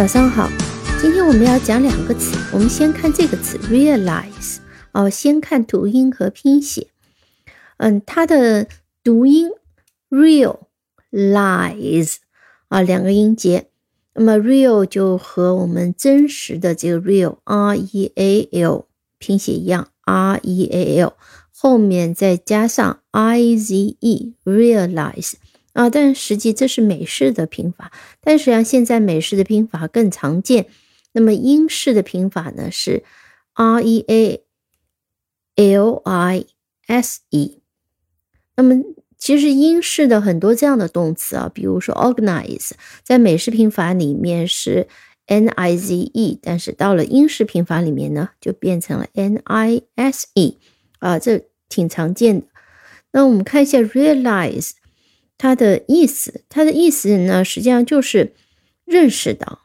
早上好，今天我们要讲两个词。我们先看这个词 realize 哦，先看读音和拼写。嗯，它的读音 real lies 啊，两个音节。那么 real 就和我们真实的这个 real r e a l 拼写一样 r e a l，后面再加上 i z e realize。啊，但实际这是美式的拼法，但实际上现在美式的拼法更常见。那么英式的拼法呢是 R E A L I S E。那么其实英式的很多这样的动词啊，比如说 organize，在美式拼法里面是 N I Z E，但是到了英式拼法里面呢，就变成了 N I S E。啊，这挺常见的。那我们看一下 realize。它的意思，它的意思呢，实际上就是认识到，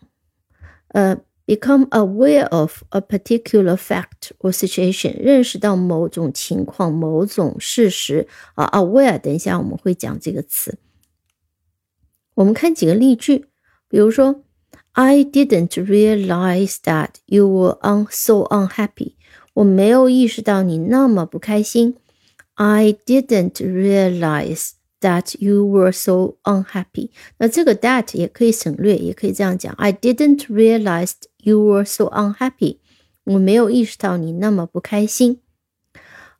呃，become aware of a particular fact or situation，认识到某种情况、某种事实啊。aware，等一下我们会讲这个词。我们看几个例句，比如说，I didn't realize that you were un so unhappy。我没有意识到你那么不开心。I didn't realize。That you were so unhappy。那这个 that 也可以省略，也可以这样讲：I didn't realize you were so unhappy。我没有意识到你那么不开心。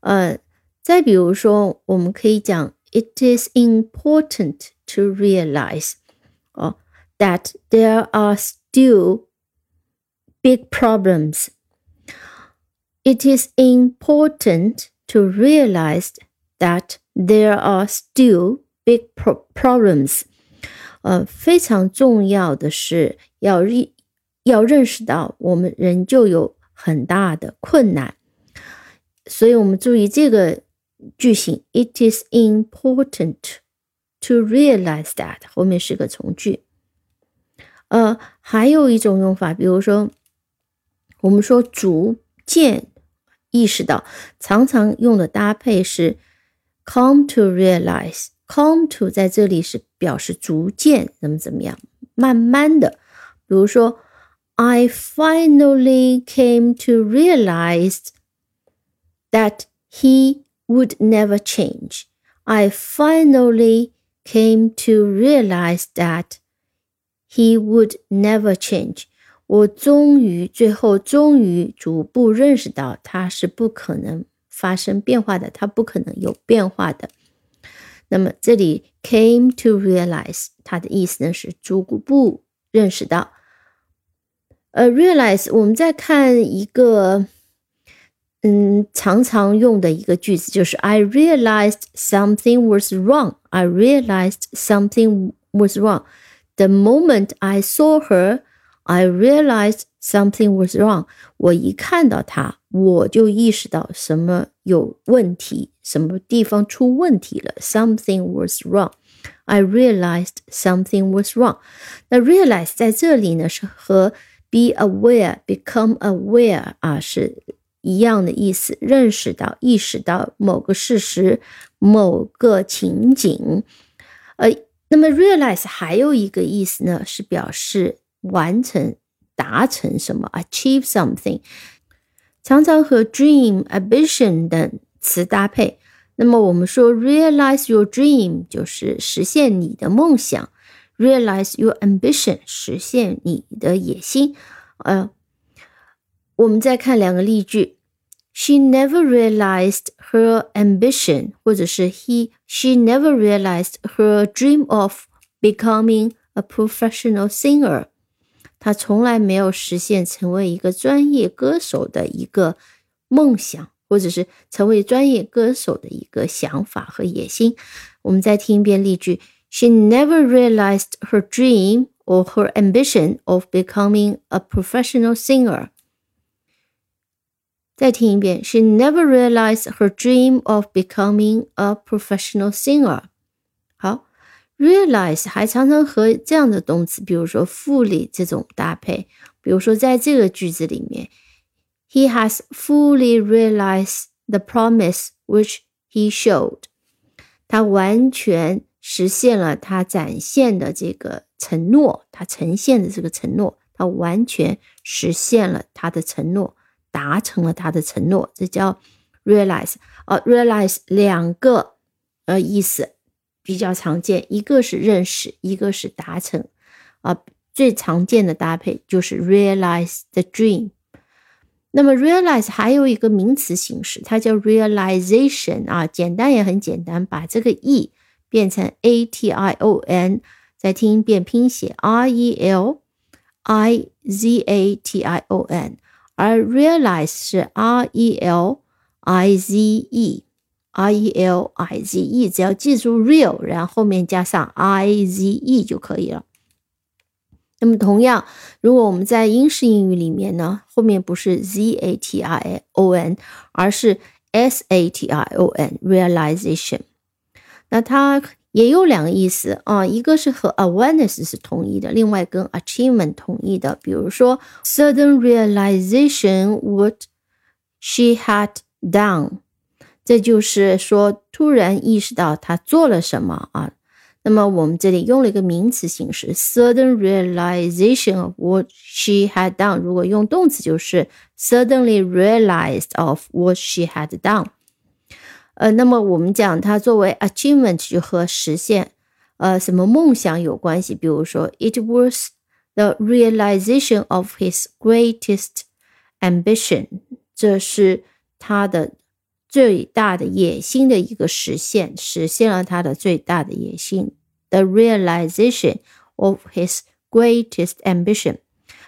呃，再比如说，我们可以讲：It is important to realize 哦，that there are still big problems. It is important to realize that There are still big problems。呃，非常重要的是要认要认识到，我们仍旧有很大的困难。所以，我们注意这个句型：It is important to realize that 后面是个从句。呃，还有一种用法，比如说，我们说逐渐意识到，常常用的搭配是。Come to realize, come to 在这里是表示逐渐怎么怎么样，慢慢的。比如说，I finally came to realize that he would never change. I finally came to realize that he would never change. 我终于，最后终于逐步认识到他是不可能 发生变化的，它不可能有变化的。那么这里 came to realize 它的意思呢是逐步认识到。呃，realize 我们再看一个，嗯，常常用的一个句子就是 I realized something was wrong. I realized something was wrong. The moment I saw her, I realized something was wrong. 我一看到他。我就意识到什么有问题，什么地方出问题了。Something was wrong. I realized something was wrong. 那 realize 在这里呢是和 be aware, become aware 啊是一样的意思，认识到、意识到某个事实、某个情景。呃，那么 realize 还有一个意思呢，是表示完成、达成什么，achieve something。常常和 dream、ambition 等词搭配。那么我们说 realize your dream 就是实现你的梦想，realize your ambition 实现你的野心。呃，我们再看两个例句：She never realized her ambition，或者是 he she never realized her dream of becoming a professional singer。 他从来没有实现成为一个专业歌手的一个梦想，或者是成为专业歌手的一个想法和野心。我们再听一遍例句：She never realized her dream or her ambition of becoming a professional singer。再听一遍：She never realized her dream of becoming a professional singer。好。Realize 还常常和这样的动词，比如说 fully 这种搭配。比如说，在这个句子里面，He has fully realized the promise which he showed。他完全实现了他展现的这个承诺，他呈现的这个承诺。他完全实现了他的承诺，达成了他的承诺，这叫 realize。呃，realize 两个呃意思比较常见，一个是认识，一个是达成。啊，最常见的搭配就是 realize the dream。那么 realize 还有一个名词形式，它叫 realization 啊，简单也很简单，把这个 e 变成 a t i o n，再听一遍拼写 r e l i z a t i o n，而 realize 是 r e l i z e realize 只要记住 real，然后后面加上 i z e 就可以了。那么同样，如果我们在英式英语里面呢，后面不是 z a t i o n，而是 s a t i o n，realization，那它也有两个意思啊，一个是和 awareness 是同义的，另外跟 achievement 同义的。比如说，sudden realization what she had done，这就是说突然意识到她做了什么啊。那么我们这里用了一个名词形式，sudden realization of what she had done。如果用动词，就是 suddenly realized of what she had done。呃，那么我们讲它作为 achievement 就和实现呃什么梦想有关系。比如说，it was the realization of his greatest ambition。这是他的最大的野心的一个实现，实现了他的最大的野心。The realization of his greatest ambition。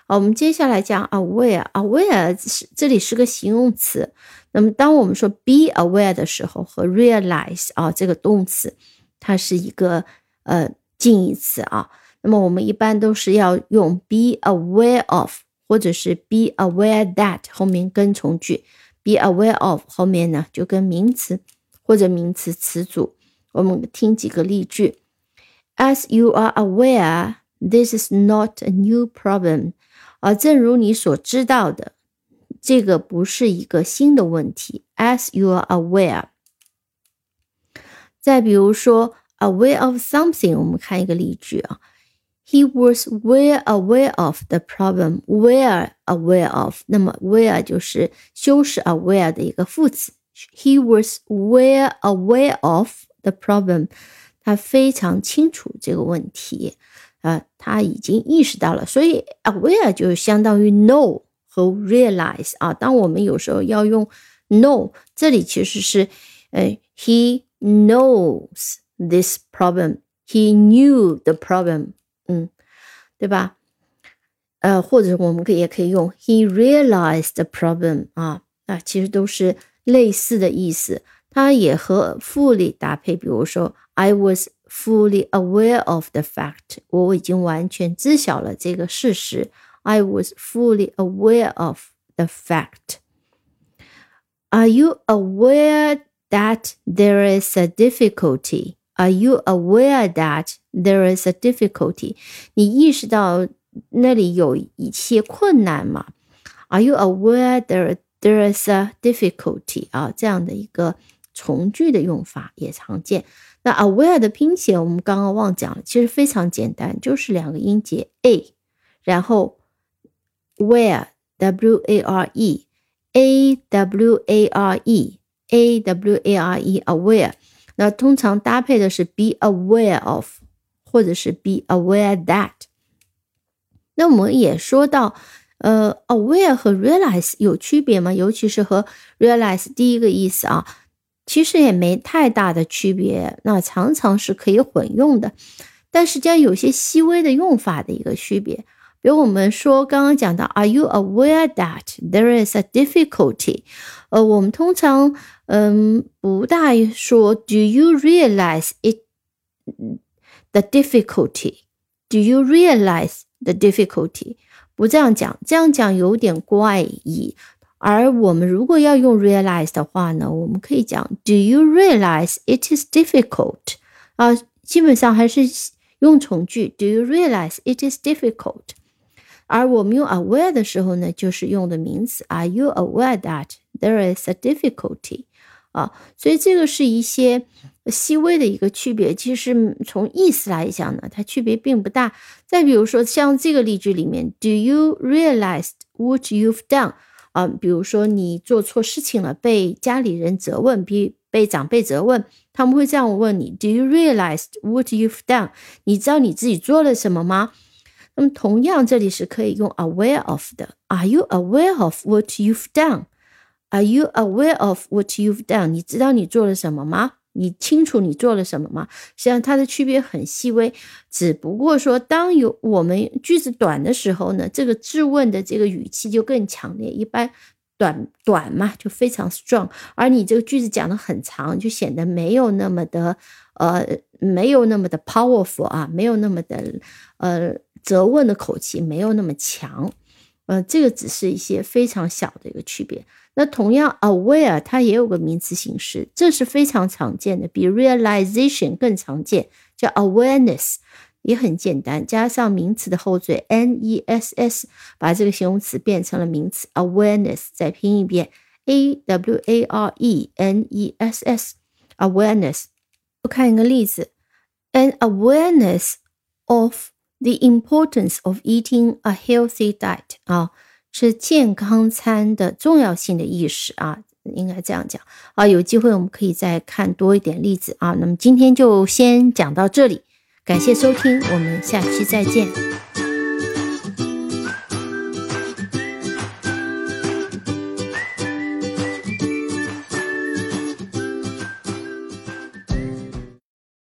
好，我们接下来讲 aware，aware 是这里是个形容词。那么当我们说 be aware 的时候，和 realize 啊这个动词，它是一个呃近义词啊。那么我们一般都是要用 be aware of，或者是 be aware that 后面跟从句。Be aware of 后面呢就跟名词或者名词词组。我们听几个例句：As you are aware, this is not a new problem。啊，正如你所知道的，这个不是一个新的问题。As you are aware。再比如说，aware of something，我们看一个例句啊。He was well aware of the problem. Well aware of，那么 well 就是修饰 aware 的一个副词。He was well aware of the problem，他非常清楚这个问题，啊，他已经意识到了。所以 aware 就相当于 know 和 realize 啊。当我们有时候要用 know，这里其实是，呃，he knows this problem. He knew the problem. 嗯，对吧？呃，或者我们可也可以用 he realized the problem 啊，啊，其实都是类似的意思。它也和 fully 搭配，比如说 I was fully aware of the fact，我已经完全知晓了这个事实。I was fully aware of the fact. Are you aware that there is a difficulty? Are you aware that there is a difficulty？你意识到那里有一些困难吗？Are you aware there there is a difficulty？啊，这样的一个从句的用法也常见。那 aware 的拼写我们刚刚忘讲了，其实非常简单，就是两个音节 a，然后 where w a r e a w a r e a w a r e aware。 那通常搭配的是 be aware of，或者是 be aware that。那我们也说到，呃，aware 和 realize 有区别吗？尤其是和 realize 第一个意思啊，其实也没太大的区别。那常常是可以混用的，但实际上有些细微的用法的一个区别。比如我们说刚刚讲到，Are you aware that there is a difficulty？呃，我们通常嗯不大说，Do you realize it the difficulty？Do you realize the difficulty？不这样讲，这样讲有点怪异。而我们如果要用 realize 的话呢，我们可以讲，Do you realize it is difficult？啊，基本上还是用从句，Do you realize it is difficult？而我们用 aware 的时候呢，就是用的名词。Are you aware that there is a difficulty？啊，所以这个是一些细微的一个区别。其实从意思来讲呢，它区别并不大。再比如说像这个例句里面，Do you realize what you've done？啊，比如说你做错事情了，被家里人责问，比被长辈责问，他们会这样问你：Do you realize what you've done？你知道你自己做了什么吗？那么同样，这里是可以用 aware of 的。Are you aware of what you've done？Are you aware of what you've done？你知道你做了什么吗？你清楚你做了什么吗？实际上它的区别很细微，只不过说当有我们句子短的时候呢，这个质问的这个语气就更强烈。一般短短嘛就非常 strong，而你这个句子讲的很长，就显得没有那么的呃没有那么的 powerful 啊，没有那么的呃责问的口气，没有那么强。呃，这个只是一些非常小的一个区别。那同样，aware 它也有个名词形式，这是非常常见的，比 realization 更常见，叫 awareness，也很简单，加上名词的后缀 n e s s，把这个形容词变成了名词 awareness。再拼一遍 a w a r e n e s s，awareness。我看一个例子，an awareness of。The importance of eating a healthy diet 啊，是健康餐的重要性的意识啊，应该这样讲啊。有机会我们可以再看多一点例子啊。那么今天就先讲到这里，感谢收听，我们下期再见。